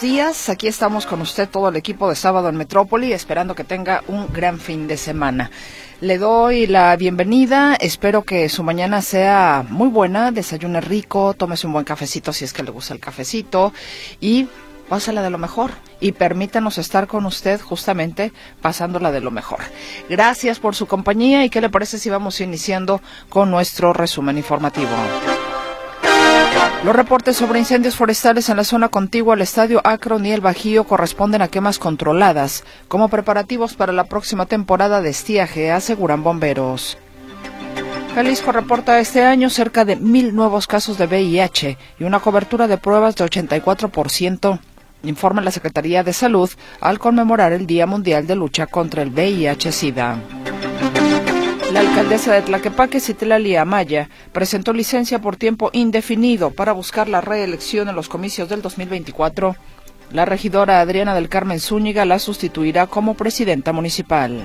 Días. Aquí estamos con usted, todo el equipo de Sábado en Metrópoli, esperando que tenga un gran fin de semana. Le doy la bienvenida. Espero que su mañana sea muy buena. Desayune rico, tómese un buen cafecito si es que le gusta el cafecito y pásala de lo mejor y permítanos estar con usted justamente pasándola de lo mejor. Gracias por su compañía y qué le parece si vamos iniciando con nuestro resumen informativo. Los reportes sobre incendios forestales en la zona contigua al estadio Akron y el Bajío corresponden a quemas controladas, como preparativos para la próxima temporada de estiaje, aseguran bomberos. Jalisco reporta este año cerca de mil nuevos casos de VIH y una cobertura de pruebas de 84%, informa la Secretaría de Salud al conmemorar el Día Mundial de Lucha contra el VIH-Sida. La alcaldesa de Tlaquepaque, Citlali Amaya, presentó licencia por tiempo indefinido para buscar la reelección en los comicios del 2024. La regidora Adriana del Carmen Zúñiga la sustituirá como presidenta municipal.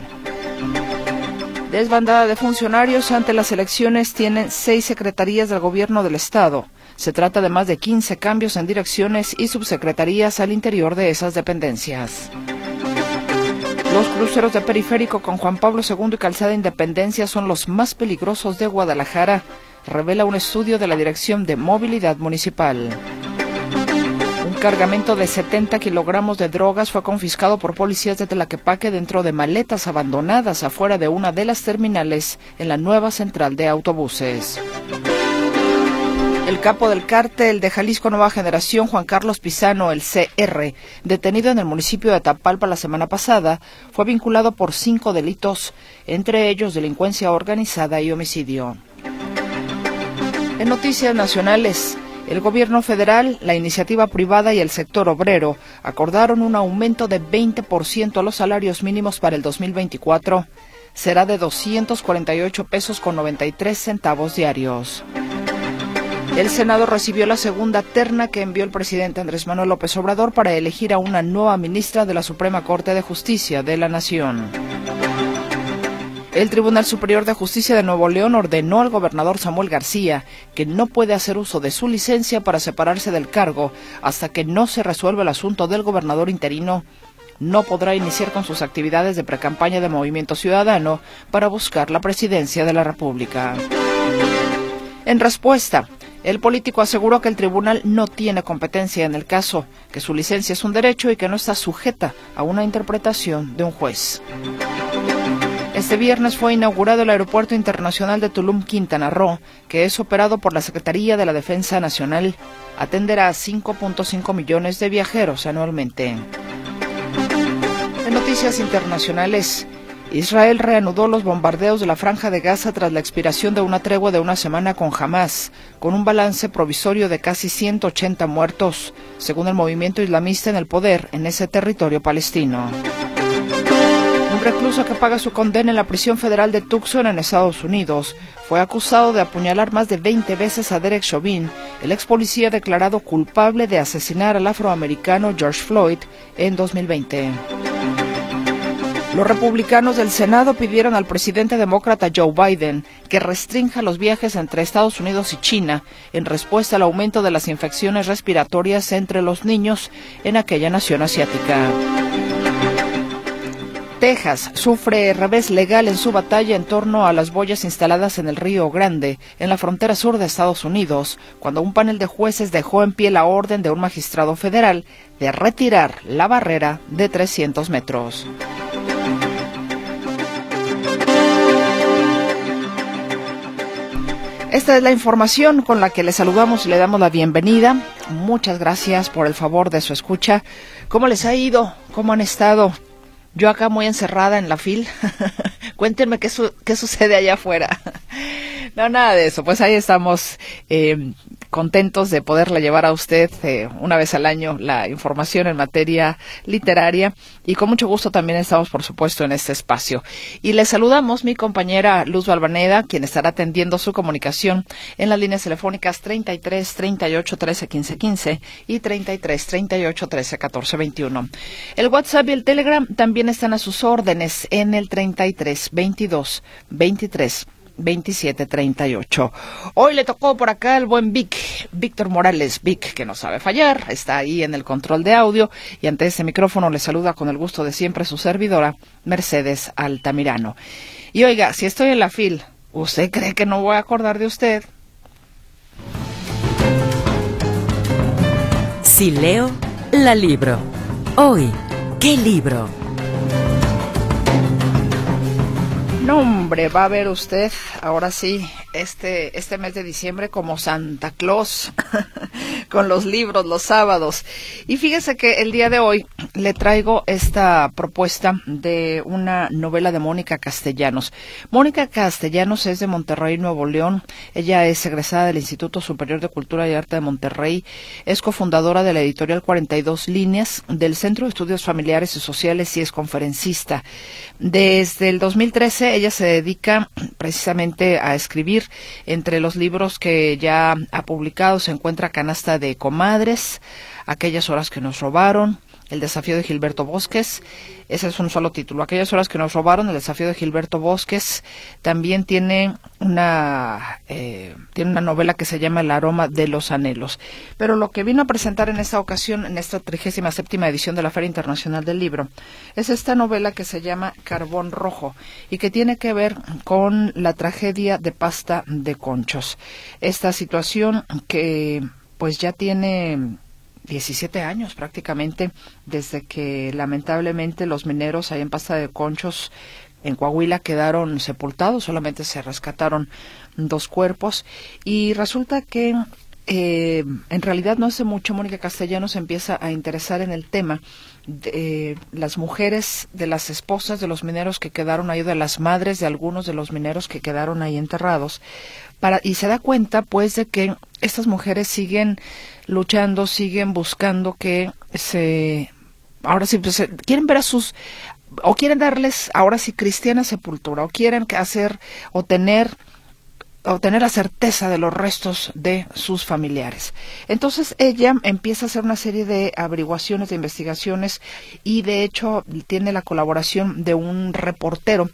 Desbandada de funcionarios ante las elecciones tienen seis secretarías del gobierno del Estado. Se trata de más de 15 cambios en direcciones y subsecretarías al interior de esas dependencias. Los cruceros de periférico con Juan Pablo II y Calzada Independencia son los más peligrosos de Guadalajara, revela un estudio de la Dirección de Movilidad Municipal. Un cargamento de 70 kilogramos de drogas fue confiscado por policías de Tlaquepaque dentro de maletas abandonadas afuera de una de las terminales en la nueva central de autobuses. El capo del cártel de Jalisco Nueva Generación, Juan Carlos Pizano, el CR, detenido en el municipio de Tapalpa la semana pasada, fue vinculado por cinco delitos, entre ellos delincuencia organizada y homicidio. En noticias nacionales, el gobierno federal, la iniciativa privada y el sector obrero acordaron un aumento de 20% a los salarios mínimos para el 2024. Será de 248 pesos con 93 centavos diarios. El Senado recibió la segunda terna que envió el presidente Andrés Manuel López Obrador para elegir a una nueva ministra de la Suprema Corte de Justicia de la Nación. El Tribunal Superior de Justicia de Nuevo León ordenó al gobernador Samuel García que no puede hacer uso de su licencia para separarse del cargo hasta que no se resuelva el asunto del gobernador interino. No podrá iniciar con sus actividades de precampaña de Movimiento Ciudadano para buscar la presidencia de la República. En respuesta, el político aseguró que el tribunal no tiene competencia en el caso, que su licencia es un derecho y que no está sujeta a una interpretación de un juez. Este viernes fue inaugurado el Aeropuerto Internacional de Tulum Quintana Roo, que es operado por la Secretaría de la Defensa Nacional. Atenderá a 5.5 millones de viajeros anualmente. En noticias internacionales, Israel reanudó los bombardeos de la franja de Gaza tras la expiración de una tregua de una semana con Hamas, con un balance provisorio de casi 180 muertos, según el movimiento islamista en el poder en ese territorio palestino. Un recluso que paga su condena en la prisión federal de Tucson en Estados Unidos fue acusado de apuñalar más de 20 veces a Derek Chauvin, el ex policía declarado culpable de asesinar al afroamericano George Floyd en 2020. Los republicanos del Senado pidieron al presidente demócrata Joe Biden que restrinja los viajes entre Estados Unidos y China en respuesta al aumento de las infecciones respiratorias entre los niños en aquella nación asiática. Texas sufre revés legal en su batalla en torno a las boyas instaladas en el Río Grande, en la frontera sur de Estados Unidos, cuando un panel de jueces dejó en pie la orden de un magistrado federal de retirar la barrera de 300 metros. Esta es la información con la que le saludamos y le damos la bienvenida. Muchas gracias por el favor de su escucha. ¿Cómo les ha ido? ¿Cómo han estado? Yo acá muy encerrada en la fil. Cuéntenme qué, qué sucede allá afuera. No, nada de eso. Pues ahí estamos eh, contentos de poderle llevar a usted eh, una vez al año la información en materia literaria y con mucho gusto también estamos, por supuesto, en este espacio. Y le saludamos mi compañera Luz Balvaneda, quien estará atendiendo su comunicación en las líneas telefónicas 33 38 13 15 15 y 33 38 13 14 21. El WhatsApp y el Telegram también están a sus órdenes en el 33 22 23 2738. Hoy le tocó por acá el buen Vic, Víctor Morales, Vic, que no sabe fallar, está ahí en el control de audio y ante ese micrófono le saluda con el gusto de siempre su servidora, Mercedes Altamirano. Y oiga, si estoy en la fil, ¿usted cree que no voy a acordar de usted? Si leo, la libro. Hoy, ¿qué libro? No, hombre, va a ver usted, ahora sí, este, este mes de diciembre como Santa Claus, con los libros los sábados. Y fíjese que el día de hoy le traigo esta propuesta de una novela de Mónica Castellanos. Mónica Castellanos es de Monterrey, Nuevo León. Ella es egresada del Instituto Superior de Cultura y Arte de Monterrey. Es cofundadora de la editorial 42 Líneas, del Centro de Estudios Familiares y Sociales y es conferencista. Desde el 2013 ella se dedica precisamente a escribir entre los libros que ya ha publicado se encuentra Canasta de Comadres, Aquellas horas que nos robaron, el desafío de Gilberto Bosques, ese es un solo título. Aquellas horas que nos robaron, el desafío de Gilberto Bosques, también tiene una, eh, tiene una novela que se llama El aroma de los anhelos. Pero lo que vino a presentar en esta ocasión, en esta trigésima séptima edición de la Feria Internacional del Libro, es esta novela que se llama Carbón Rojo y que tiene que ver con la tragedia de pasta de conchos. Esta situación que pues ya tiene 17 años prácticamente desde que lamentablemente los mineros ahí en Pasta de Conchos en Coahuila quedaron sepultados, solamente se rescataron dos cuerpos. Y resulta que eh, en realidad no hace mucho Mónica Castellanos empieza a interesar en el tema de las mujeres, de las esposas de los mineros que quedaron ahí, de las madres de algunos de los mineros que quedaron ahí enterrados, para, y se da cuenta pues de que estas mujeres siguen luchando, siguen buscando que se ahora sí pues, quieren ver a sus o quieren darles ahora sí cristiana sepultura o quieren hacer o tener o tener la certeza de los restos de sus familiares. Entonces ella empieza a hacer una serie de averiguaciones, de investigaciones y de hecho tiene la colaboración de un reportero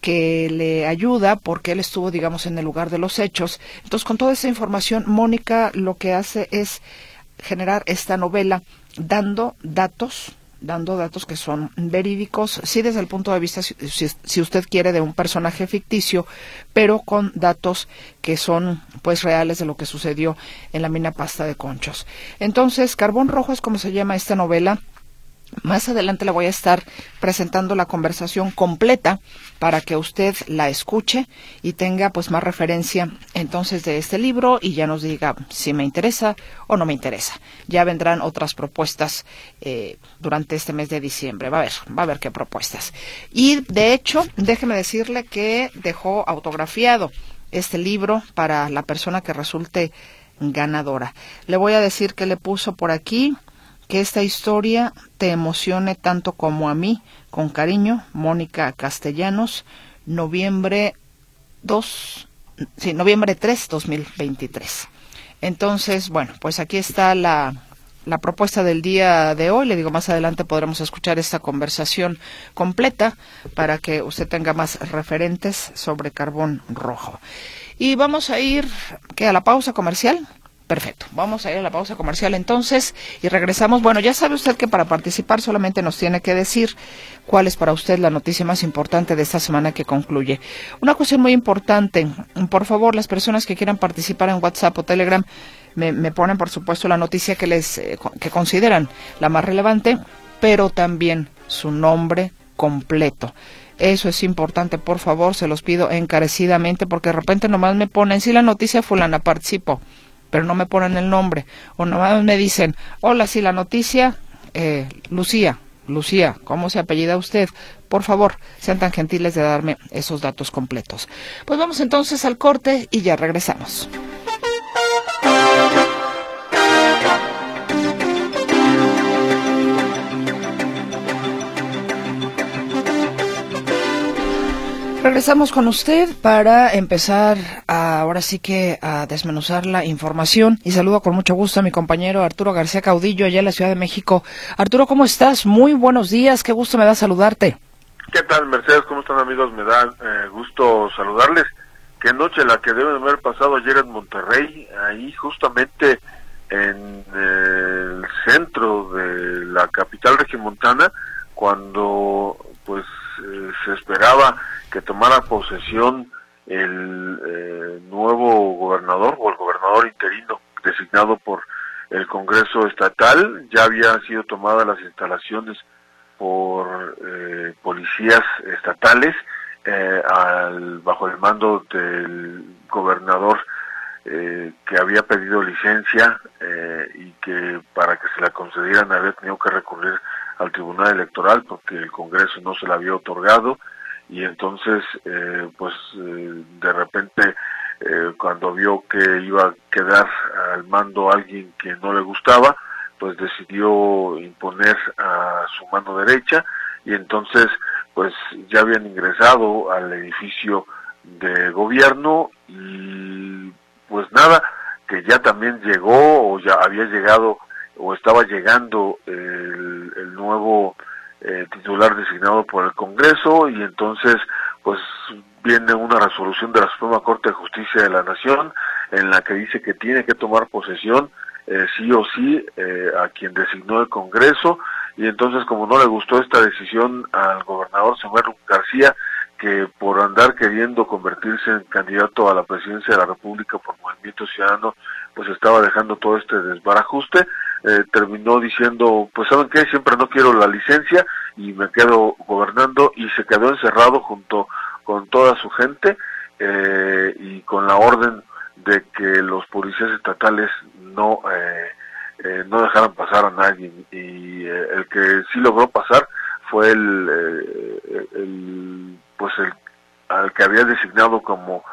que le ayuda porque él estuvo, digamos, en el lugar de los hechos. Entonces, con toda esa información, Mónica lo que hace es generar esta novela dando datos dando datos que son verídicos, sí desde el punto de vista, si, usted quiere, de un personaje ficticio, pero con datos que son pues reales de lo que sucedió en la mina pasta de conchos. Entonces, Carbón Rojo es como se llama esta novela, más adelante le voy a estar presentando la conversación completa para que usted la escuche y tenga pues más referencia entonces de este libro y ya nos diga si me interesa o no me interesa. Ya vendrán otras propuestas eh, durante este mes de diciembre. Va a ver, va a ver qué propuestas. Y de hecho, déjeme decirle que dejó autografiado este libro para la persona que resulte ganadora. Le voy a decir que le puso por aquí que esta historia te emocione tanto como a mí. Con cariño, Mónica Castellanos, noviembre 2, sí, noviembre 3, 2023. Entonces, bueno, pues aquí está la, la propuesta del día de hoy. Le digo, más adelante podremos escuchar esta conversación completa para que usted tenga más referentes sobre carbón rojo. Y vamos a ir ¿qué, a la pausa comercial. Perfecto. Vamos a ir a la pausa comercial entonces y regresamos. Bueno, ya sabe usted que para participar solamente nos tiene que decir cuál es para usted la noticia más importante de esta semana que concluye. Una cuestión muy importante. Por favor, las personas que quieran participar en WhatsApp o Telegram me, ponen, por supuesto, la noticia que les eh, que consideran la más relevante, pero también su nombre completo. Eso es importante, por favor, se los pido encarecidamente porque de repente nomás me ponen si la noticia fulana participó pero no me ponen el nombre. O nomás me dicen, hola, si la noticia, eh, Lucía, Lucía, ¿cómo se apellida usted? Por favor, sean tan gentiles de darme esos datos completos. Pues vamos entonces al corte y ya regresamos. Regresamos con usted para empezar ahora sí que a desmenuzar la información y saludo con mucho gusto a mi compañero Arturo García Caudillo allá en la Ciudad de México. Arturo, ¿cómo estás? Muy buenos días, qué gusto me da saludarte. ¿Qué tal, Mercedes? ¿Cómo están, amigos? Me da eh, gusto saludarles. Qué noche la que deben haber pasado ayer en Monterrey, ahí justamente en el centro de la capital regimontana, cuando pues eh, se esperaba que tomara posesión el eh, nuevo gobernador o el gobernador interino designado por el Congreso Estatal. Ya habían sido tomadas las instalaciones por eh, policías estatales eh, al, bajo el mando del gobernador que había pedido licencia y que para que se la concedieran había tenido que recurrir al Tribunal Electoral porque el Congreso no se la había otorgado y entonces eh, pues eh, de repente eh, cuando vio que iba a quedar al mando alguien que no le gustaba pues decidió imponer a su mano derecha y entonces pues ya habían ingresado al edificio de gobierno y pues nada que ya también llegó o ya había llegado o estaba llegando el, nuevo eh, titular designado por el Congreso y entonces pues viene una resolución de la Suprema Corte de Justicia de la Nación en la que dice que tiene que tomar posesión eh, sí o sí eh, a quien designó el Congreso. Y entonces como no le gustó esta decisión al gobernador Samuel García que por andar queriendo convertirse en candidato a la presidencia de la República por Movimiento Ciudadano, pues estaba dejando todo este desbarajuste, eh, terminó diciendo, pues saben qué, siempre no quiero la licencia y me quedo gobernando y se quedó encerrado junto con toda su gente eh, y con la orden de que los policías estatales no eh, no dejaran pasar a nadie. Y el que sí logró pasar fue el, pues el al que había designado como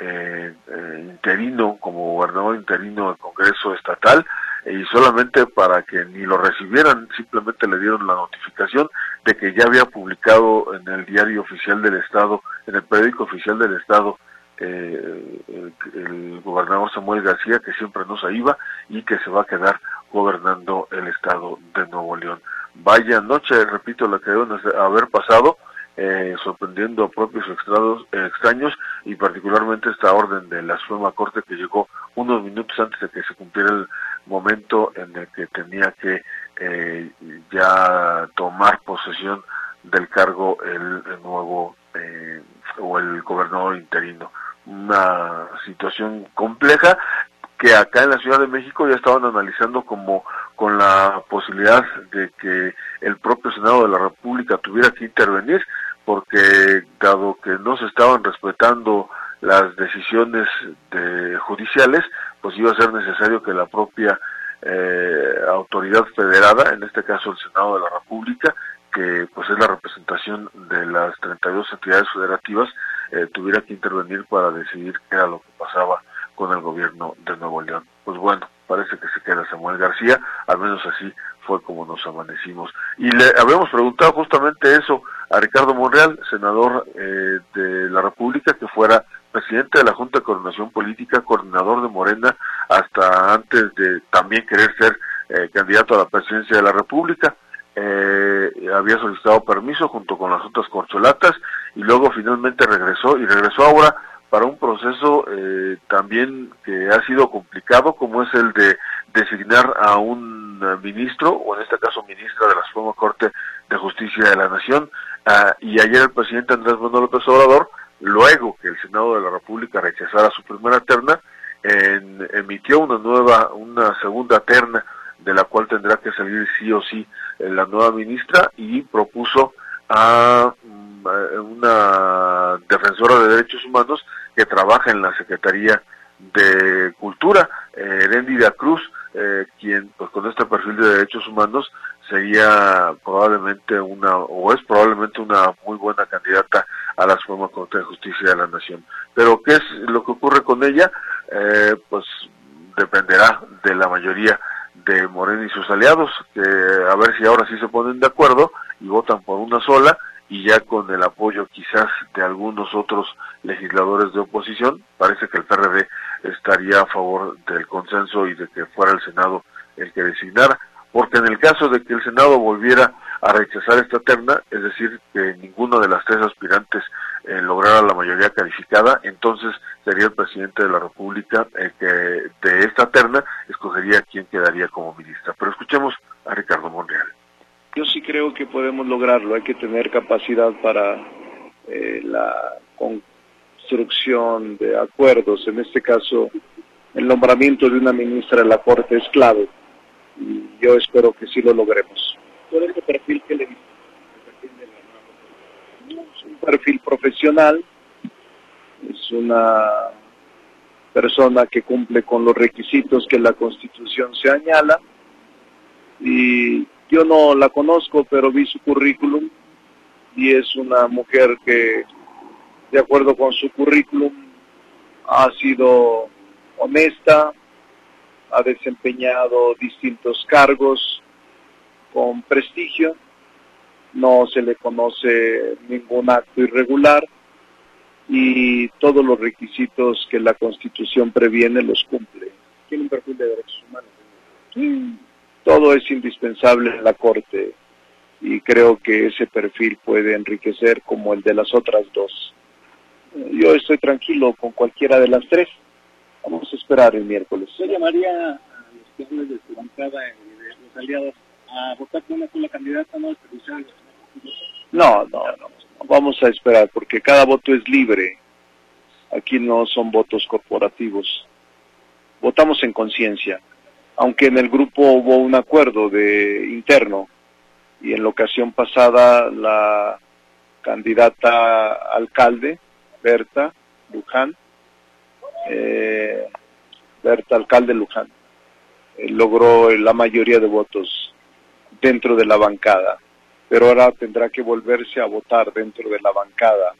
eh, eh, interino, como gobernador interino del Congreso Estatal, y solamente para que ni lo recibieran, simplemente le dieron la notificación de que ya había publicado en el diario oficial del Estado, en el periódico oficial del Estado, eh, el, gobernador Samuel García, que siempre no se iba y que se va a quedar gobernando el Estado de Nuevo León. Vaya noche, repito, la que deben haber pasado, eh, sorprendiendo a propios extraños, extraños y particularmente esta orden de la Suprema Corte que llegó unos minutos antes de que se cumpliera el momento en el que tenía que eh, ya tomar posesión del cargo el, nuevo eh, o el gobernador interino. Una situación compleja que acá en la Ciudad de México ya estaban analizando como con la posibilidad de que el propio Senado de la República tuviera que intervenir, porque dado que no se estaban respetando las decisiones de judiciales, pues iba a ser necesario que la propia eh, autoridad federada, en este caso el Senado de la República, que pues es la representación de las 32 entidades federativas, eh, tuviera que intervenir para decidir qué era lo que pasaba con el gobierno de Nuevo León. Pues bueno, parece que se queda Samuel García, al menos así fue como nos amanecimos. Y le habíamos preguntado justamente eso a Ricardo Monreal, senador eh, de la República, que fuera presidente de la Junta de Coordinación Política, coordinador de Morena, hasta antes de también querer ser eh, candidato a la presidencia de la República. Eh, había solicitado permiso junto con las otras corcholatas y luego finalmente regresó y regresó ahora para un proceso eh, también que ha sido complicado, como es el de designar a un ministro, o en este caso ministra de la Suprema Corte de Justicia de la Nación, ah, y ayer el presidente Andrés Manuel López Obrador, luego que el Senado de la República rechazara su primera terna, emitió una nueva, una segunda terna, de la cual tendrá que salir sí o sí eh, la nueva ministra, y propuso a mm, una defensora de derechos humanos que trabaja en la Secretaría de Cultura, eh, de Cruz, eh, quien pues con este perfil de derechos humanos sería probablemente una, o es probablemente una muy buena candidata a la Suprema Corte de Justicia de la Nación. Pero ¿qué es lo que ocurre con ella? Eh, pues dependerá de la mayoría de Morena y sus aliados, que a ver si ahora sí se ponen de acuerdo y votan por una sola y ya con el apoyo quizás de algunos otros legisladores de oposición, parece que el PRD estaría a favor del consenso y de que fuera el Senado el que designara, porque en el caso de que el Senado volviera a rechazar esta terna, es decir, que ninguno de las tres aspirantes eh, lograra la mayoría calificada, entonces sería el presidente de la República el que de esta terna escogería quién quedaría como ministra. Pero escuchemos a Ricardo Monreal. Yo sí creo que podemos lograrlo, hay que tener capacidad para eh, la construcción de acuerdos, en este caso el nombramiento de una ministra de la Corte es clave y yo espero que sí lo logremos. ¿Cuál es el perfil que le Es un perfil profesional, es una persona que cumple con los requisitos que la Constitución se añala y yo no la conozco, pero vi su currículum y es una mujer que, de acuerdo con su currículum, ha sido honesta, ha desempeñado distintos cargos con prestigio, no se le conoce ningún acto irregular y todos los requisitos que la Constitución previene los cumple. Tiene un perfil de derechos humanos. Todo es indispensable en la Corte y creo que ese perfil puede enriquecer como el de las otras dos. Yo estoy tranquilo con cualquiera de las tres. Vamos a esperar el miércoles. ¿Usted llamaría a los que de su bancada y de los aliados a votar por una sola candidata, no No, no, no. Vamos a esperar porque cada voto es libre. Aquí no son votos corporativos. Votamos en conciencia aunque en el grupo hubo un acuerdo de interno y en la ocasión pasada la candidata alcalde, Berta Luján, eh, Berta alcalde Luján, eh, logró la mayoría de votos dentro de la bancada, pero ahora tendrá que volverse a votar dentro de la bancada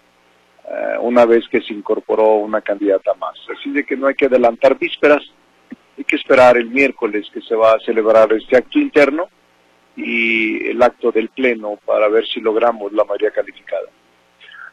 eh, una vez que se incorporó una candidata más. Así de que no hay que adelantar vísperas, hay que esperar el miércoles que se va a celebrar este acto interno y el acto del Pleno para ver si logramos la mayoría calificada.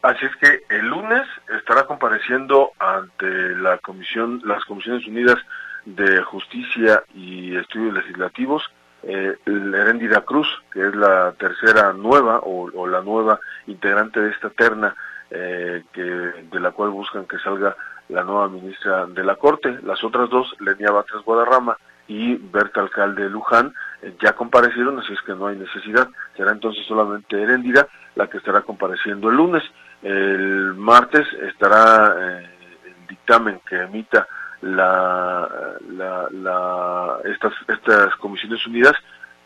Así es que el lunes estará compareciendo ante la comisión, las Comisiones Unidas de Justicia y Estudios Legislativos, eh, Herendira Cruz, que es la tercera nueva o, la nueva integrante de esta terna, eh, que, de la cual buscan que salga la nueva ministra de la Corte. Las otras dos, Lenia Batres Guadarrama y Berta Alcalde Luján, eh, ya comparecieron, así es que no hay necesidad. Será entonces solamente Herendira la que estará compareciendo el lunes. El martes estará eh, el dictamen que emita la, la, estas, estas comisiones unidas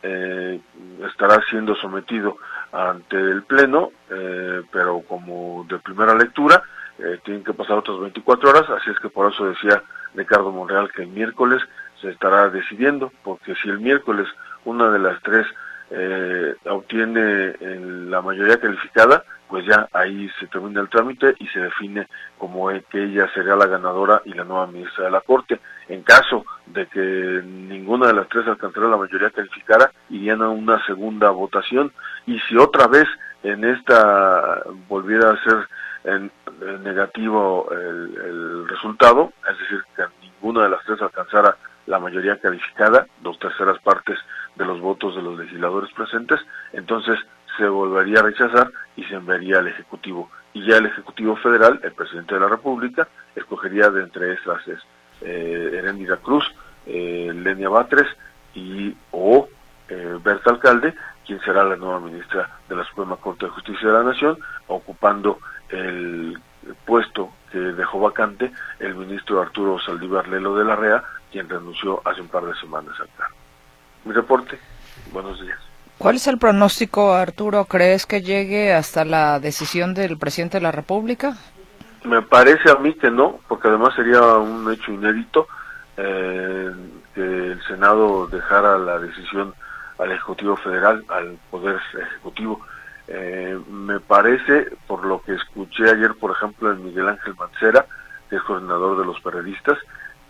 eh, estará siendo sometido ante el Pleno, pero como de primera lectura, eh, tienen que pasar otras 24 horas, así es que por eso decía Ricardo Monreal que el miércoles se estará decidiendo, porque si el miércoles una de las tres eh, obtiene la mayoría calificada, pues ya ahí se termina el trámite y se define como que ella sería la ganadora y la nueva ministra de la Corte. En caso de que ninguna de las tres alcanzara la mayoría calificada, irían a una segunda votación y si otra vez en esta volviera a ser en, negativo el, resultado, es decir, que ninguna de las tres alcanzara la mayoría calificada, dos terceras partes de los votos de los legisladores presentes, entonces se volvería a rechazar y se enviaría al Ejecutivo. Y ya el Ejecutivo Federal, el Presidente de la República, escogería de entre esas eh, Cruz, eh, Lenia Batres y o eh, Berta Alcalde, quien será la nueva ministra de la Suprema Corte de Justicia de la Nación, ocupando el puesto que dejó vacante el ministro Arturo Saldívar Lelo de la REA, quien renunció hace un par de semanas acá. Mi reporte, buenos días. ¿Cuál es el pronóstico, Arturo? ¿Crees que llegue hasta la decisión del presidente de la República? Me parece a mí que no, porque además sería un hecho inédito eh, que el Senado dejara la decisión al Ejecutivo Federal, al Poder Ejecutivo. Eh, me parece, por lo que escuché ayer, por ejemplo, en Miguel Ángel Mancera, que es coordinador de los periodistas,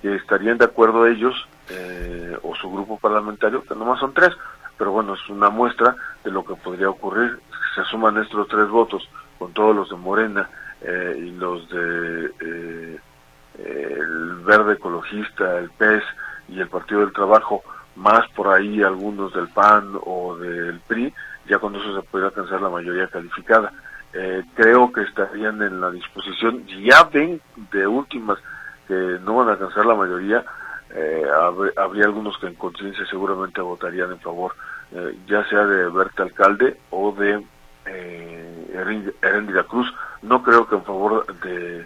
que estarían de acuerdo ellos eh, o su grupo parlamentario, que nomás son tres, pero bueno, es una muestra de lo que podría ocurrir se suman estos tres votos con todos los de Morena eh, y los de eh, el Verde Ecologista, el PES y el Partido del Trabajo, más por ahí algunos del PAN o del PRI, ya con eso se podría alcanzar la mayoría calificada. Eh, creo que estarían en la disposición, ya ven de últimas que no van a alcanzar la mayoría, eh, habría algunos que en conciencia seguramente votarían en favor, eh, ya sea de Berta Alcalde o de eh, Cruz. No creo que en favor de,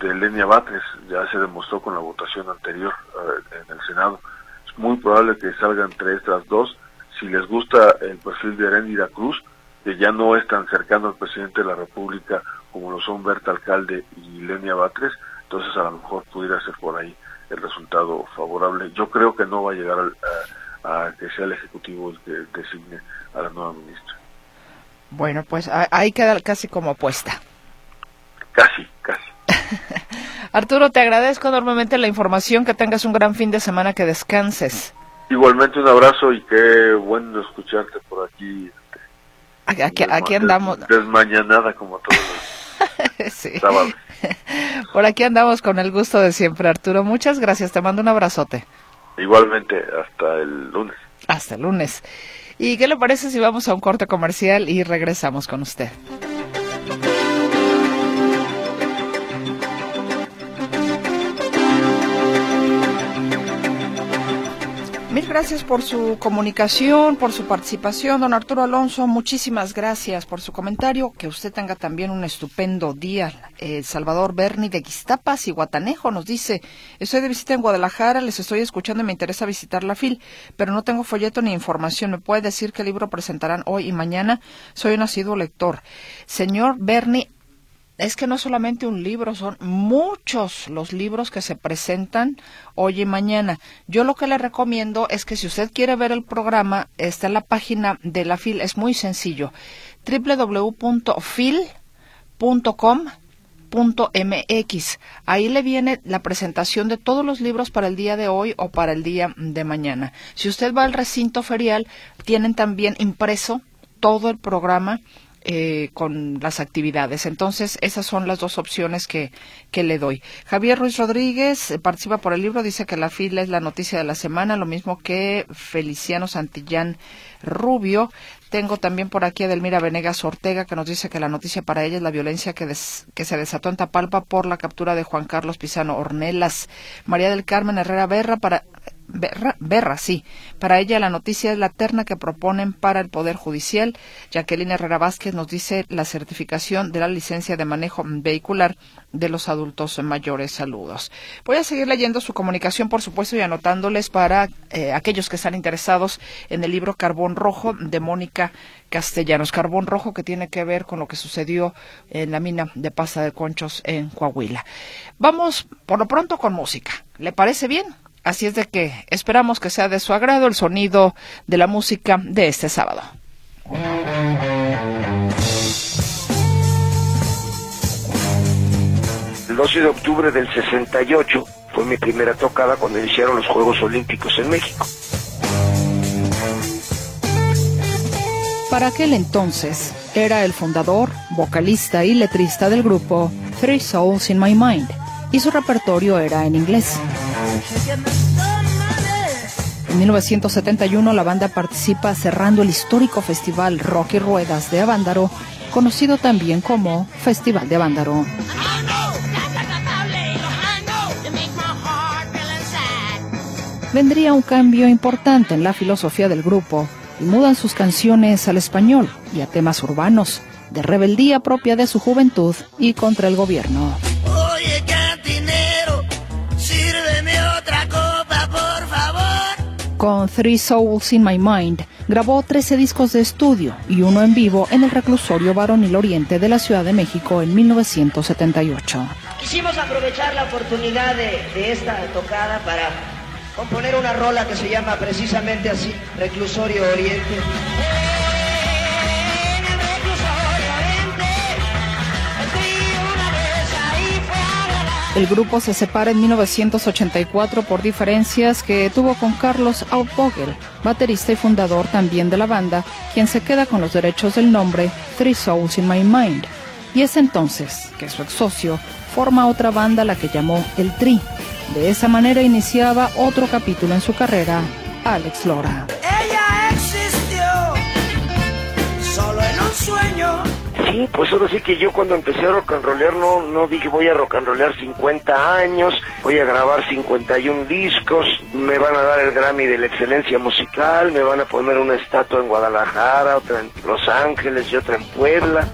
de Lenia Batres, ya se demostró con la votación anterior eh, en el Senado. Es muy probable que salgan entre estas dos. Si les gusta el perfil de Erendira Cruz, que ya no es tan cercano al presidente de la República como lo son Berta Alcalde y Lenia Batres, entonces a lo mejor pudiera ser por ahí el resultado favorable. Yo creo que no va a llegar a, que sea el Ejecutivo el que designe a la nueva ministra. Bueno, pues ahí queda casi como apuesta. Casi, casi. Arturo, te agradezco enormemente la información, que tengas un gran fin de semana, que descanses. Igualmente un abrazo y qué bueno escucharte por aquí. Aquí, aquí, andamos. Desmañanada como todos los sí. Por aquí andamos con el gusto de siempre, Arturo. Muchas gracias, te mando un abrazote. Igualmente, hasta el lunes. Hasta el lunes. ¿Y qué le parece si vamos a un corte comercial y regresamos con usted? Mil gracias por su comunicación, por su participación, don Arturo Alonso. Muchísimas gracias por su comentario. Que usted tenga también un estupendo día. El Salvador Berni de Guistapas y Guatanejo nos dice, estoy de visita en Guadalajara, les estoy escuchando y me interesa visitar la FIL, pero no tengo folleto ni información. ¿Me puede decir qué libro presentarán hoy y mañana? Soy un asiduo lector. Señor Berni, es que no solamente un libro, son muchos los libros que se presentan hoy y mañana. Yo lo que le recomiendo es que si usted quiere ver el programa, está en la página de la FIL, es muy sencillo, www.fil.com.mx. Ahí le viene la presentación de todos los libros para el día de hoy o para el día de mañana. Si usted va al recinto ferial, tienen también impreso todo el programa eh, con las actividades. Entonces, esas son las dos opciones que, que le doy. Javier Ruiz Rodríguez eh, participa por el libro, dice que la fila es la noticia de la semana, lo mismo que Feliciano Santillán Rubio. Tengo también por aquí a Delmira Venegas Ortega, que nos dice que la noticia para ella es la violencia que, que se desató en Tapalpa por la captura de Juan Carlos Pisano Ornelas. María del Carmen Herrera Berra para Berra, sí. Para ella la noticia es la terna que proponen para el Poder Judicial. Jacqueline Herrera Vázquez nos dice la certificación de la licencia de manejo vehicular de los adultos mayores. Saludos. Voy a seguir leyendo su comunicación, por supuesto, y anotándoles para eh, aquellos que están interesados en el libro Carbón Rojo de Mónica Castellanos. Carbón Rojo que tiene que ver con lo que sucedió en la mina de Pasa de Conchos en Coahuila. Vamos, por lo pronto, con música. ¿Le parece bien? Así es de que esperamos que sea de su agrado el sonido de la música de este sábado. El 12 de octubre del 68 fue mi primera tocada cuando iniciaron los Juegos Olímpicos en México. Para aquel entonces, era el fundador, vocalista y letrista del grupo Three Souls in My Mind, y su repertorio era en inglés. En 1971 la banda participa cerrando el histórico festival Rock y Ruedas de Avándaro, conocido también como Festival de Avándaro. Vendría un cambio importante en la filosofía del grupo y mudan sus canciones al español y a temas urbanos, de rebeldía propia de su juventud y contra el gobierno. Con Three Souls in My Mind, grabó 13 discos de estudio y uno en vivo en el reclusorio Varonil Oriente de la Ciudad de México en 1978. Quisimos aprovechar la oportunidad de, de esta tocada para componer una rola que se llama precisamente así, Reclusorio Oriente. El grupo se separa en 1984 por diferencias que tuvo con Carlos Aubogel, baterista y fundador también de la banda, quien se queda con los derechos del nombre Three Souls in My Mind. Y es entonces que su ex socio forma otra banda la que llamó El Tri. De esa manera iniciaba otro capítulo en su carrera, Alex Lora. Sí, pues ahora sí que yo cuando empecé a rock and rollear no, no dije voy a rock and rollear 50 años, voy a grabar 51 discos, me van a dar el Grammy de la excelencia musical, me van a poner una estatua en Guadalajara, otra en Los Ángeles y otra en Puebla.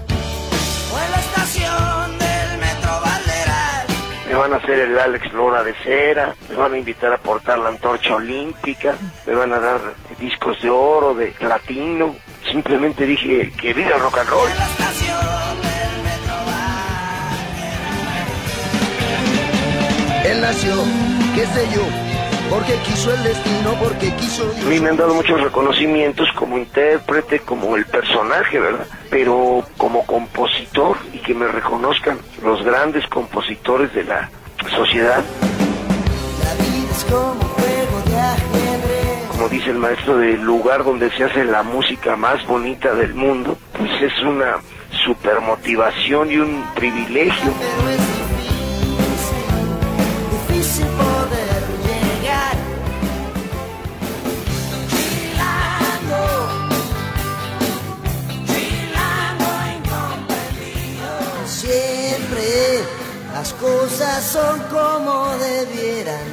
La estación del Metro Valderal. Me van a hacer el Alex Lora de cera, me van a invitar a portar la antorcha olímpica, me van a dar discos de oro, de platino. Simplemente dije que viva el rock and roll. Él nació, qué sé yo, porque quiso el destino, porque quiso A mí me han dado muchos reconocimientos como intérprete, como el personaje, ¿verdad? Pero como compositor y que me reconozcan los grandes compositores de la sociedad, La vida es como un juego de. Como dice el maestro, del lugar donde se hace la música más bonita del mundo, pues es una super motivación y un privilegio. Pero es difícil, poder llegar. Siempre las cosas son como debieran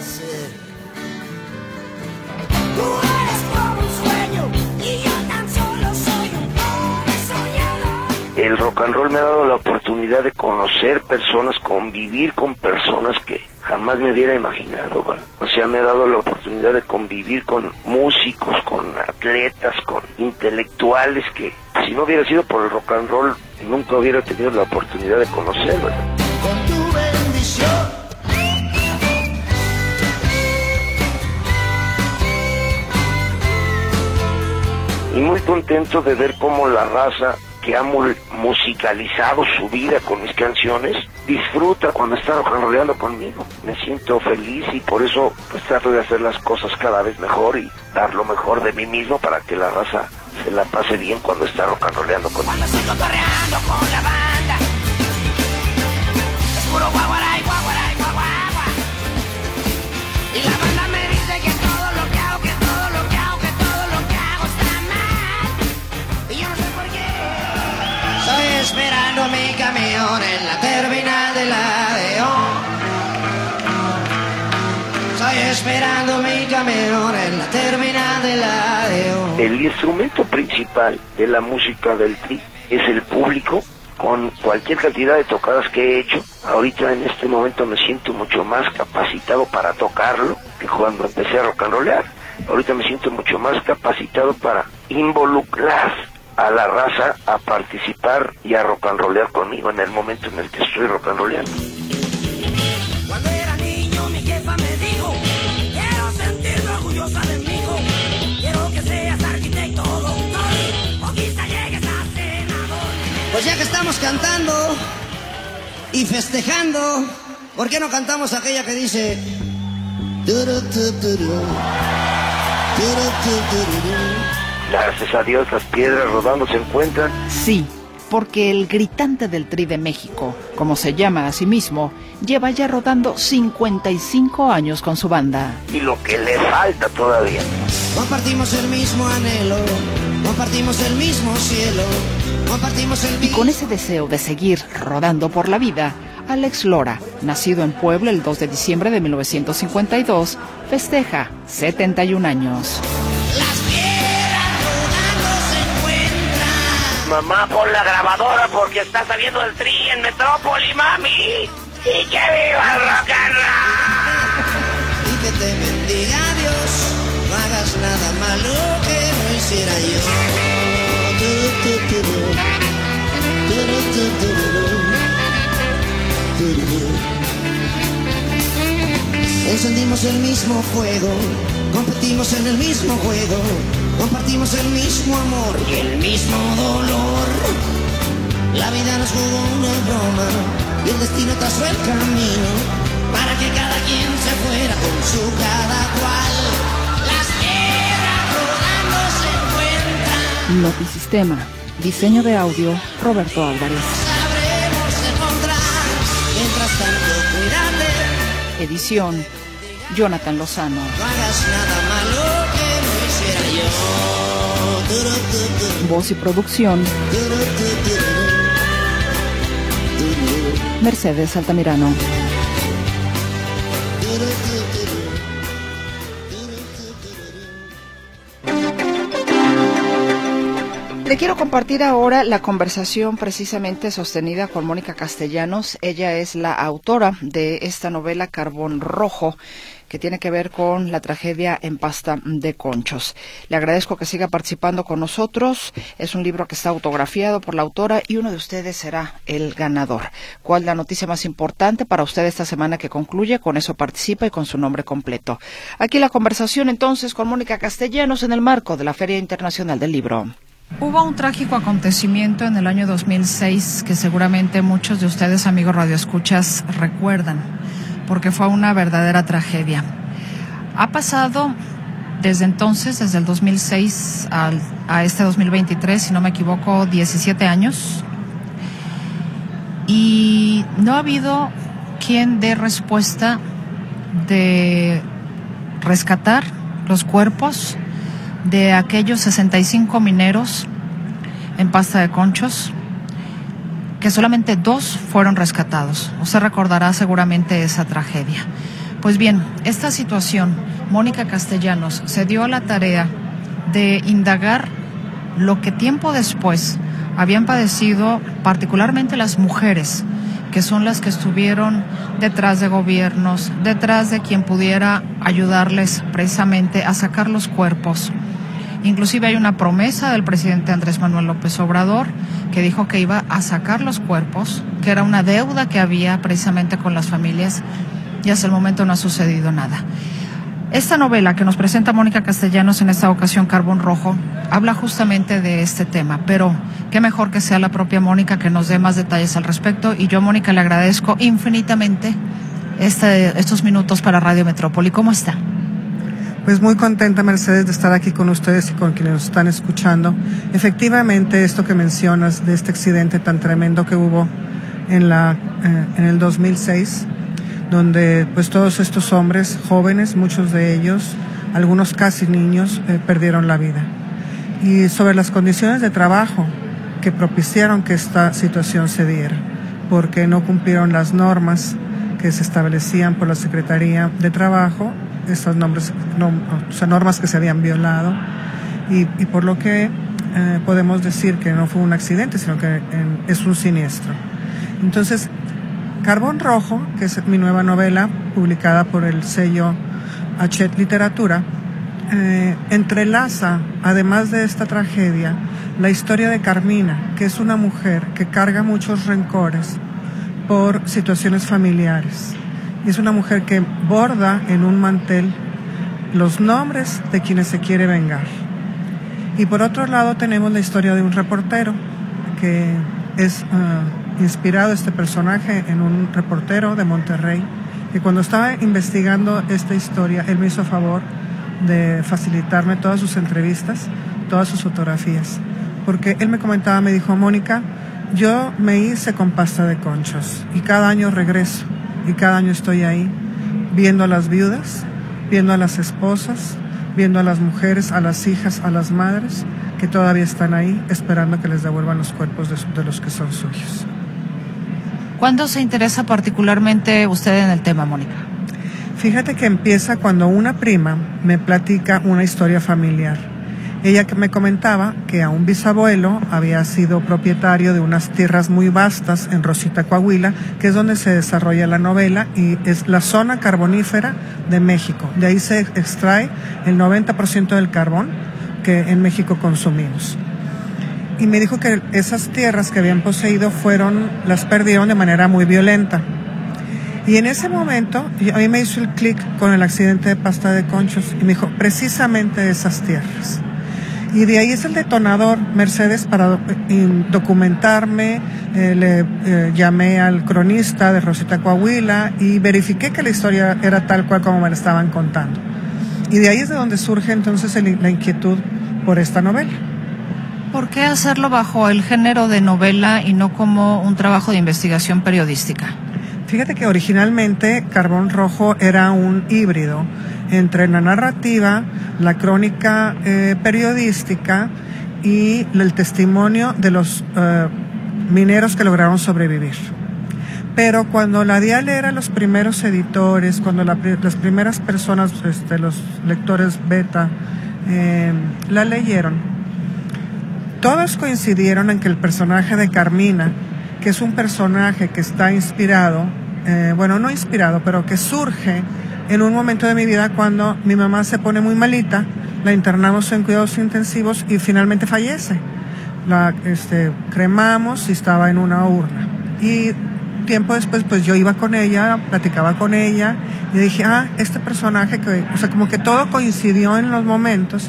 El rock and roll me ha dado la oportunidad de conocer personas, convivir con personas que jamás me hubiera imaginado. O sea, me ha dado la oportunidad de convivir con músicos, con atletas, con intelectuales que si no hubiera sido por el rock and roll nunca hubiera tenido la oportunidad de conocer. Con tu bendición. y muy contento de ver cómo la raza que ha mu- musicalizado su vida con mis canciones disfruta cuando está rollando conmigo. Me siento feliz y por eso pues trato de hacer las cosas cada vez mejor y dar lo mejor de mí mismo para que la raza se la pase bien cuando está rock and rollando conmigo. Cuando estoy cotorreando guaguaray, guaguaray, camión en la terminal de la Estoy esperando mi camión en la terminal de la El instrumento principal de la música del tri es el público con cualquier cantidad de tocadas que he hecho. Ahorita en este momento me siento mucho más capacitado para tocarlo que cuando empecé a rock and rollear. Ahorita me siento mucho más capacitado para involucrar a la raza a participar y a rock and rollear conmigo en el momento en el que estoy rock and rolleando. Cuando era niño mi jefa me dijo Quiero sentirme orgullosa de mi hijo Quiero que seas arquitecto o doctor O quizá llegues a senador Pues ya que estamos cantando y festejando, ¿por qué no cantamos aquella que dice... turu, turu, turu? Gracias a Dios las piedras rodando se encuentran Sí, porque el gritante del Tri de México, como se llama a sí mismo, lleva ya rodando 55 años con su banda. y lo que le falta todavía. Compartimos el mismo anhelo, compartimos el mismo cielo, compartimos el Y con ese deseo de seguir rodando por la vida, Alex Lora, nacido en Puebla el 2 de diciembre de 1952, festeja 71 años. Mamá, pon la grabadora porque está saliendo el tri en Metrópoli, mami. Y que viva el rock and roll. Y que te bendiga Dios, no hagas nada malo que no hiciera yo. Encendimos el mismo fuego, competimos en el mismo juego, compartimos el mismo amor y el mismo dolor. La vida nos jugó una broma y el destino trazó el camino para que cada quien se fuera con su cada cual. Las piedras rodando se encuentran, Notisistema. Diseño de audio, Roberto Álvarez. sabremos encontrar. Mientras tanto, cuídate, Edición, Jonathan Lozano. no hagas nada malo Voz y producción, Mercedes Altamirano. Le quiero compartir ahora la conversación precisamente sostenida con Mónica Castellanos. Ella es la autora de esta novela Carbón Rojo que tiene que ver con la tragedia en pasta de conchos. Le agradezco que siga participando con nosotros. Es un libro que está autografiado por la autora y uno de ustedes será el ganador. ¿Cuál es la noticia más importante para usted esta semana que concluye? Con eso participa y con su nombre completo. Aquí la conversación entonces con Mónica Castellanos en el marco de la Feria Internacional del Libro. Hubo un trágico acontecimiento en el año 2006 que seguramente muchos de ustedes, amigos radioescuchas, recuerdan, porque fue una verdadera tragedia. Ha pasado desde entonces, desde el 2006 al, a este 2023, si no me equivoco, 17 años, y no ha habido quien dé respuesta de rescatar los cuerpos de aquellos 65 mineros en pasta de conchos, que solamente dos fueron rescatados. Usted recordará seguramente esa tragedia. Pues bien, esta situación, Mónica Castellanos se dio a la tarea de indagar lo que tiempo después habían padecido particularmente las mujeres, que son las que estuvieron detrás de gobiernos, detrás de quien pudiera ayudarles precisamente a sacar los cuerpos. Inclusive hay una promesa del presidente Andrés Manuel López Obrador que dijo que iba a sacar los cuerpos, que era una deuda que había precisamente con las familias y hasta el momento no ha sucedido nada. Esta novela que nos presenta Mónica Castellanos en esta ocasión, Carbón Rojo, habla justamente de este tema, pero qué mejor que sea la propia Mónica que nos dé más detalles al respecto y yo, Mónica, le agradezco infinitamente este, estos minutos para Radio Metrópoli. ¿Cómo está? Pues muy contenta, Mercedes, de estar aquí con ustedes y con quienes nos están escuchando. Efectivamente, esto que mencionas de este accidente tan tremendo que hubo en, la, eh, en el 2006, donde pues todos estos hombres jóvenes, muchos de ellos, algunos casi niños, eh, perdieron la vida. Y sobre las condiciones de trabajo que propiciaron que esta situación se diera, porque no cumplieron las normas que se establecían por la Secretaría de Trabajo, estas nombres, no, normas que se habían violado, y, y por lo que eh, podemos decir que no fue un accidente, sino que es un siniestro. Entonces, Carbón Rojo, que es mi nueva novela, publicada por el sello Hachette Literatura, eh, entrelaza, además de esta tragedia, la historia de Carmina, que es una mujer que carga muchos rencores por situaciones familiares. Es una mujer que borda en un mantel los nombres de quienes se quiere vengar. Y por otro lado tenemos la historia de un reportero que es ah, inspirado este personaje en un reportero de Monterrey que cuando estaba investigando esta historia él me hizo favor de facilitarme todas sus entrevistas, todas sus fotografías, porque él me comentaba, me dijo, Mónica, yo me hice con pasta de conchos y cada año regreso y cada año estoy ahí viendo a las viudas, viendo a las esposas, viendo a las mujeres, a las hijas, a las madres que todavía están ahí esperando que les devuelvan los cuerpos de, los que son suyos. ¿Cuándo se interesa particularmente usted en el tema, Mónica? Fíjate que empieza cuando una prima me platica una historia familiar. Ella que me comentaba que a un bisabuelo había sido propietario de unas tierras muy vastas en Rosita, Coahuila, que es donde se desarrolla la novela y es la zona carbonífera de México. De ahí se extrae el 90% del carbón que en México consumimos. Y me dijo que esas tierras que habían poseído fueron, las perdieron de manera muy violenta. Y en ese momento, a mí me hizo el clic con el accidente de pasta de conchos y me dijo, precisamente esas tierras. Y de ahí es el detonador, Mercedes, para documentarme. Eh, le eh, llamé al cronista de Rosita Coahuila y verifiqué que la historia era tal cual como me la estaban contando. Y de ahí es de donde surge entonces el- la inquietud por esta novela. ¿Por qué hacerlo bajo el género de novela y no como un trabajo de investigación periodística? Fíjate que originalmente Carbón Rojo era un híbrido entre la narrativa, la crónica eh, periodística y el testimonio de los eh, mineros que lograron sobrevivir. Pero cuando la Dial era los primeros editores, cuando la las primeras personas, este, los lectores beta, eh, la leyeron, todos coincidieron en que el personaje de Carmina, que es un personaje que está inspirado, eh, bueno, no inspirado, pero que surge en un momento de mi vida cuando mi mamá se pone muy malita, la internamos en cuidados intensivos y finalmente fallece. La este, cremamos y estaba en una urna. Y tiempo después, pues yo iba con ella, platicaba con ella y dije, ah, este personaje que, o sea, como que todo coincidió en los momentos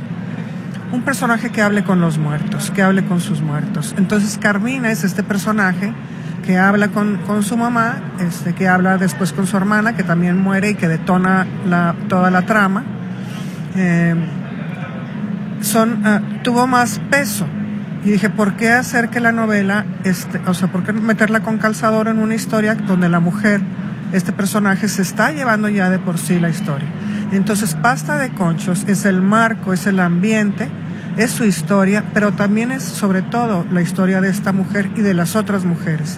un personaje que hable con los muertos, que hable con sus muertos. Entonces Carmina es este personaje que habla con, con su mamá, este, que habla después con su hermana, que también muere y que detona la, toda la trama. Eh, son, ah, tuvo más peso. Y dije, ¿por qué hacer que la novela, este, o sea, por qué meterla con calzador en una historia donde la mujer, este personaje, se está llevando ya de por sí la historia? Entonces, Pasta de Conchos es el marco, es el ambiente, es su historia, pero también es sobre todo la historia de esta mujer y de las otras mujeres,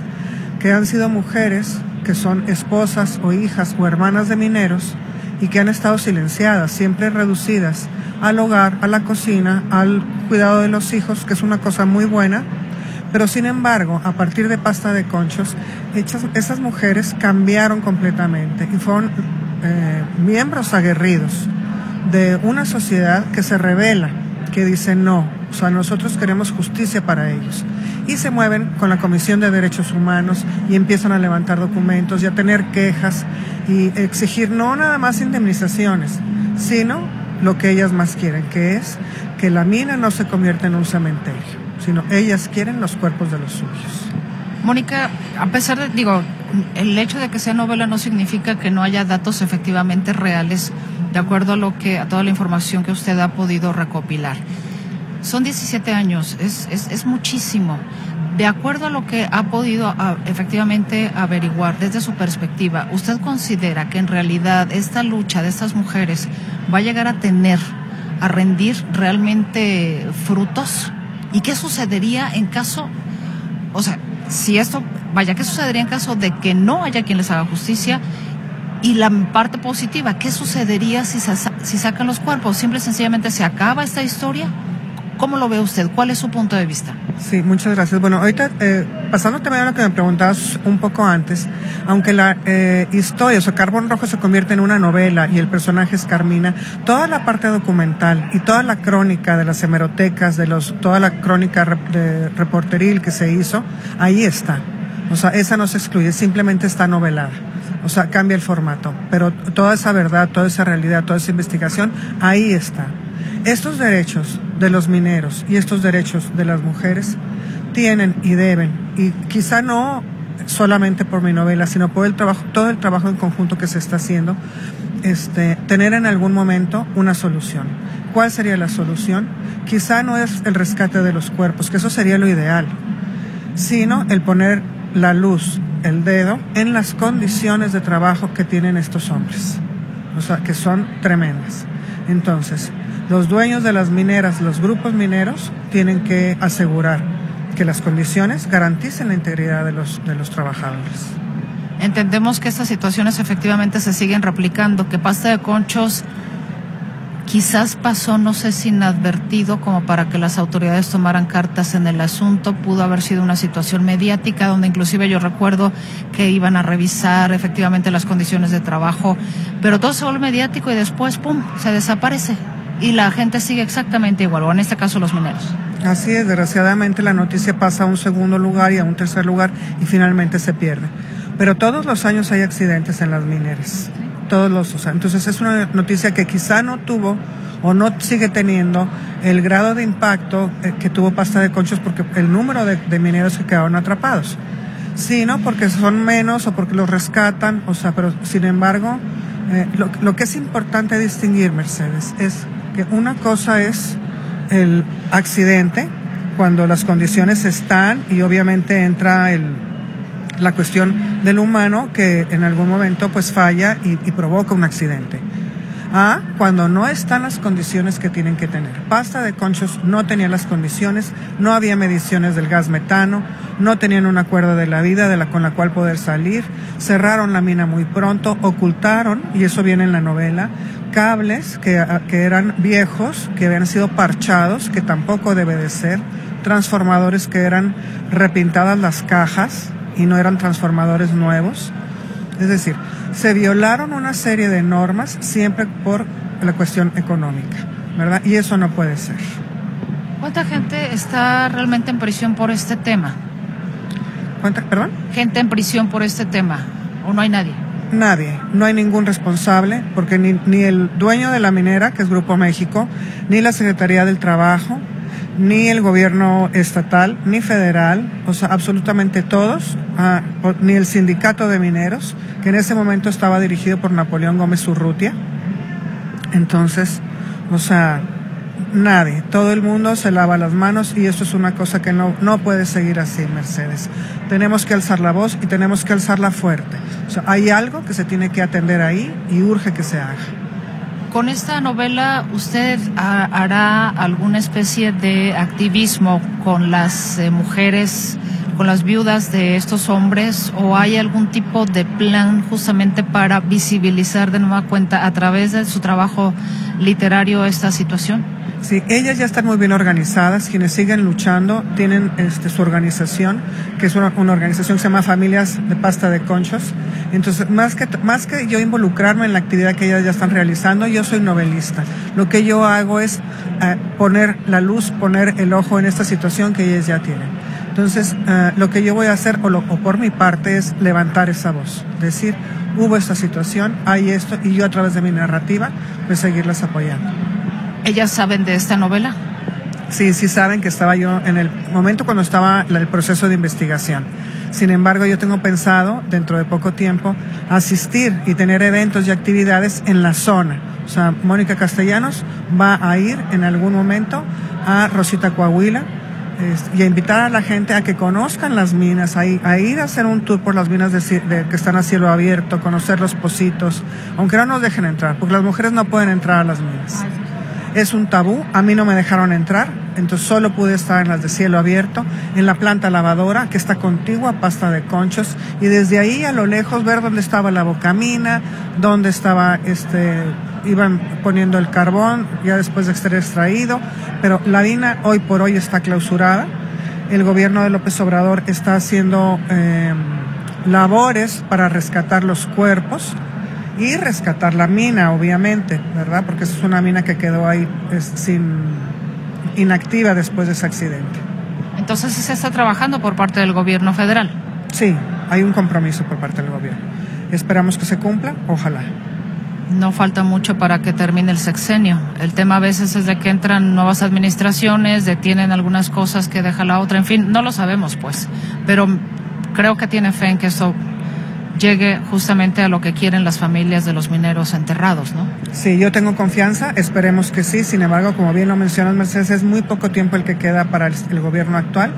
que han sido mujeres que son esposas o hijas o hermanas de mineros y que han estado silenciadas, siempre reducidas al hogar, a la cocina, al cuidado de los hijos, que es una cosa muy buena, pero sin embargo, a partir de pasta de conchos, esas mujeres cambiaron completamente y fueron eh, miembros aguerridos de una sociedad que se revela, que dice no, o sea, nosotros queremos justicia para ellos. Y se mueven con la Comisión de Derechos Humanos y empiezan a levantar documentos y a tener quejas y exigir no nada más indemnizaciones, sino lo que ellas más quieren, que es que la mina no se convierta en un cementerio, sino ellas quieren los cuerpos de los suyos. Mónica, a pesar de, digo, el hecho de que sea novela no significa que no haya datos efectivamente reales, de acuerdo a lo que, a toda la información que usted ha podido recopilar. Son 17 años, es, es, es muchísimo. De acuerdo a lo que ha podido efectivamente averiguar desde su perspectiva, ¿usted considera que en realidad esta lucha de estas mujeres va a llegar a tener, a rendir realmente frutos? ¿Y qué sucedería en caso o sea, si esto, vaya, ¿qué sucedería en caso de que no haya quien les haga justicia? Y la parte positiva, ¿qué sucedería si, sa- si sacan los cuerpos? ¿Simple y sencillamente se acaba esta historia? ¿Cómo lo ve usted? ¿Cuál es su punto de vista? Sí, muchas gracias. Bueno, ahorita, eh, pasando también a lo que me preguntabas un poco antes, aunque la eh, historia, o sea, Carbón Rojo se convierte en una novela y el personaje es Carmina, toda la parte documental y toda la crónica de las hemerotecas, de los, toda la crónica reporteril que se hizo, ahí está. O sea, esa no se excluye, simplemente está novelada. O sea, cambia el formato. Pero toda esa verdad, toda esa realidad, toda esa investigación, ahí está. Estos derechos de los mineros y estos derechos de las mujeres tienen y deben, y quizá no solamente por mi novela, sino por el trabajo, todo el trabajo en conjunto que se está haciendo, este, tener en algún momento una solución. ¿Cuál sería la solución? Quizá no es el rescate de los cuerpos, que eso sería lo ideal, sino el poner la luz, el dedo, en las condiciones de trabajo que tienen estos hombres, o sea, que son tremendas. Entonces, los dueños de las mineras, los grupos mineros, tienen que asegurar que las condiciones garanticen la integridad de los, de los trabajadores. Entendemos que estas situaciones efectivamente se siguen replicando, que pasta de conchos quizás pasó, no sé si inadvertido, como para que las autoridades tomaran cartas en el asunto. Pudo haber sido una situación mediática donde inclusive yo recuerdo que iban a revisar efectivamente las condiciones de trabajo, pero todo se vuelve mediático y después, ¡pum!, se desaparece. Y la gente sigue exactamente igual, o en este caso los mineros. Así es, desgraciadamente la noticia pasa a un segundo lugar y a un tercer lugar y finalmente se pierde. Pero todos los años hay accidentes en las mineras. Todos los, o sea, entonces es una noticia que quizá no tuvo o no sigue teniendo el grado de impacto eh, que tuvo pasta de conchos porque el número de, mineros que quedaron atrapados. Sí, ¿no? Porque son menos o porque los rescatan, o sea, pero sin embargo, eh, lo, lo que es importante distinguir, Mercedes, es que una cosa es el accidente, cuando las condiciones están y obviamente entra el, la cuestión del humano que en algún momento pues falla y, provoca un accidente. A, cuando no están las condiciones que tienen que tener. Pasta de conchos no tenía las condiciones, no había mediciones del gas metano, no tenían un acuerdo de la vida de la, con la cual poder salir, cerraron la mina muy pronto, ocultaron, y eso viene en la novela, cables que, que eran viejos, que habían sido parchados, que tampoco debe de ser, transformadores que eran repintadas las cajas y no eran transformadores nuevos. Es decir, se violaron una serie de normas siempre por la cuestión económica, ¿verdad? Y eso no puede ser. ¿Cuánta gente está realmente en prisión por este tema? ¿Cuánta, perdón? Gente en prisión por este tema. ¿O no hay nadie? Nadie, no hay ningún responsable, porque ni, ni el dueño de la minera, que es Grupo México, ni la Secretaría del Trabajo, ni el gobierno estatal, ni federal, o sea, absolutamente todos, ah, ni el sindicato de mineros, que en ese momento estaba dirigido por Napoleón Gómez Urrutia. Entonces, o sea, nadie, todo el mundo se lava las manos y esto es una cosa que no, no puede seguir así, Mercedes. Tenemos que alzar la voz y tenemos que alzarla fuerte. Hay algo que se tiene que atender ahí y urge que se haga. Con esta novela, ¿usted ha- hará alguna especie de activismo con las eh, mujeres, con las viudas de estos hombres? ¿O hay algún tipo de plan justamente para visibilizar de nueva cuenta a través de su trabajo literario esta situación? Sí, ellas ya están muy bien organizadas, quienes siguen luchando tienen este, su organización, que es una, una organización que se llama Familias de Pasta de Conchos. Entonces, más que, más que yo involucrarme en la actividad que ellas ya están realizando, yo soy novelista. Lo que yo hago es eh, poner la luz, poner el ojo en esta situación que ellas ya tienen. Entonces, eh, lo que yo voy a hacer, o, lo, o por mi parte, es levantar esa voz, decir, hubo esta situación, hay esto, y yo a través de mi narrativa, pues seguirlas apoyando. ¿Ellas saben de esta novela? Sí, sí saben que estaba yo en el momento cuando estaba el proceso de investigación. Sin embargo, yo tengo pensado, dentro de poco tiempo, asistir y tener eventos y actividades en la zona. O sea, Mónica Castellanos va a ir en algún momento a Rosita Coahuila es- y a invitar a la gente a que conozcan las minas, a, a ir a hacer un tour por las minas de de- que están a cielo abierto, conocer los pocitos, aunque no nos dejen entrar, porque las mujeres no pueden entrar a las minas es un tabú. A mí no me dejaron entrar, entonces solo pude estar en las de cielo abierto, en la planta lavadora que está contigua pasta de conchos y desde ahí a lo lejos ver dónde estaba la bocamina, dónde estaba este iban poniendo el carbón ya después de ser extraído, pero la mina hoy por hoy está clausurada. El gobierno de López Obrador está haciendo eh, labores para rescatar los cuerpos y rescatar la mina, obviamente, ¿verdad? Porque es una mina que quedó ahí es, sin inactiva después de ese accidente. Entonces se está trabajando por parte del gobierno federal. Sí, hay un compromiso por parte del gobierno. Esperamos que se cumpla, ojalá. No falta mucho para que termine el sexenio. El tema a veces es de que entran nuevas administraciones, detienen algunas cosas que deja la otra, en fin, no lo sabemos pues, pero creo que tiene fe en que esto llegue justamente a lo que quieren las familias de los mineros enterrados, ¿no? Sí, yo tengo confianza, esperemos que sí. Sin embargo, como bien lo mencionas, Mercedes, es muy poco tiempo el que queda para el, el gobierno actual.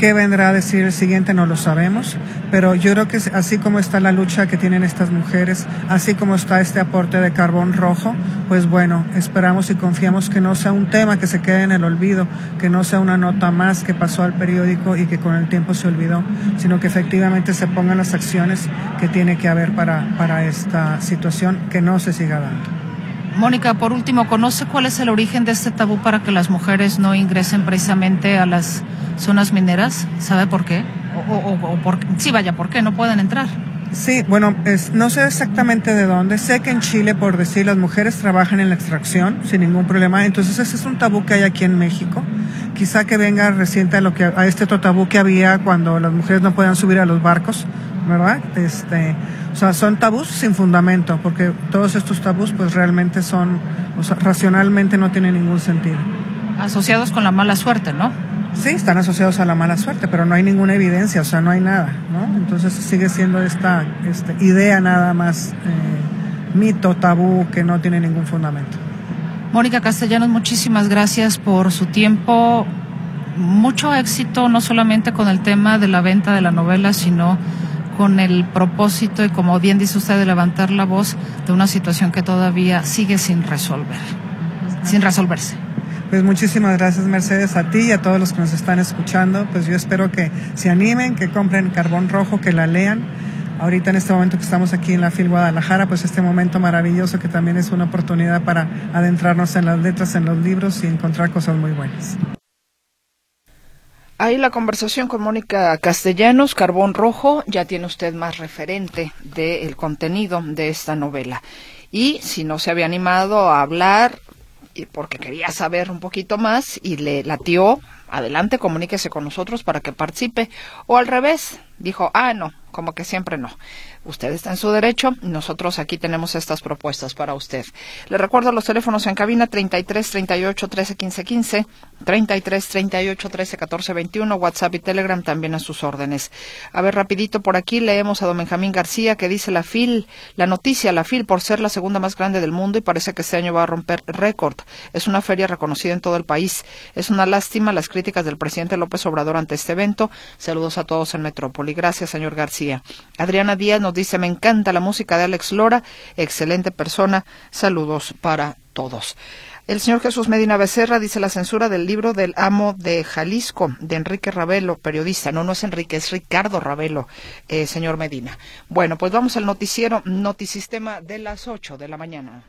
¿Qué vendrá a decir el siguiente? No lo sabemos. Pero yo creo que así como está la lucha que tienen estas mujeres, así como está este aporte de carbón rojo, pues bueno, esperamos y confiamos que no sea un tema que se quede en el olvido, que no sea una nota más que pasó al periódico y que con el tiempo se olvidó, sino que efectivamente se pongan las acciones que tiene que haber para, para esta situación que no se siga dando. Mónica, por último, ¿conoce cuál es el origen de este tabú para que las mujeres no ingresen precisamente a las zonas mineras? ¿Sabe por qué? O, o- o- por, sí, vaya, ¿por qué no pueden entrar? Sí, bueno, es, no sé exactamente de dónde. Sé que en Chile, por decir, las mujeres trabajan en la extracción sin ningún problema. Entonces ese es un tabú que hay aquí en México. Quizá que venga reciente a lo que a este tabú que había cuando las mujeres no podían subir a los barcos, ¿verdad? Este, o sea, son tabús sin fundamento, porque todos estos tabús, pues realmente son, o sea, racionalmente no tienen ningún sentido. asociados con la mala suerte, ¿no? Sí, están asociados a la mala suerte, pero no hay ninguna evidencia, o sea, no hay nada, ¿no? Entonces sigue siendo esta este, idea nada más eh, mito, tabú, que no tiene ningún fundamento. Mónica Castellanos, muchísimas gracias por su tiempo. Mucho éxito, no solamente con el tema de la venta de la novela, sino con el propósito y, como bien dice usted, de levantar la voz de una situación que todavía sigue sin resolver, sin resolverse. Pues muchísimas gracias Mercedes a ti y a todos los que nos están escuchando. Pues yo espero que se animen, que compren Carbón Rojo, que la lean. Ahorita en este momento que estamos aquí en la FIL Guadalajara, pues este momento maravilloso que también es una oportunidad para adentrarnos en las letras, en los libros y encontrar cosas muy buenas. Ahí la conversación con Mónica Castellanos, Carbón Rojo, ya tiene usted más referente del contenido de esta novela. Y si no se había animado a hablar, porque quería saber un poquito más y le latió, adelante, comuníquese con nosotros para que participe. O al revés, dijo, ah, no, como que siempre no. Usted está en su derecho, nosotros aquí tenemos estas propuestas para usted. Le recuerdo los teléfonos en cabina 33 38 13 15 15, 33 38 13 14 21, WhatsApp y Telegram también a sus órdenes. A ver, rapidito por aquí leemos a don Benjamín García que dice la FIL, la noticia, la FIL por ser la segunda más grande del mundo y parece que este año va a romper récord. Es una feria reconocida en todo el país. Es una lástima las críticas del presidente López Obrador ante este evento. Saludos a todos en Metrópoli. Gracias, señor García. Adriana Díaz dice, me encanta la música de Alex Lora, excelente persona, saludos para todos. El señor Jesús Medina Becerra dice la censura del libro del amo de Jalisco, de Enrique Ravelo, periodista. No, no es Enrique, es Ricardo Ravelo, eh, señor Medina. Bueno, pues vamos al noticiero Notisistema de las 8 de la mañana.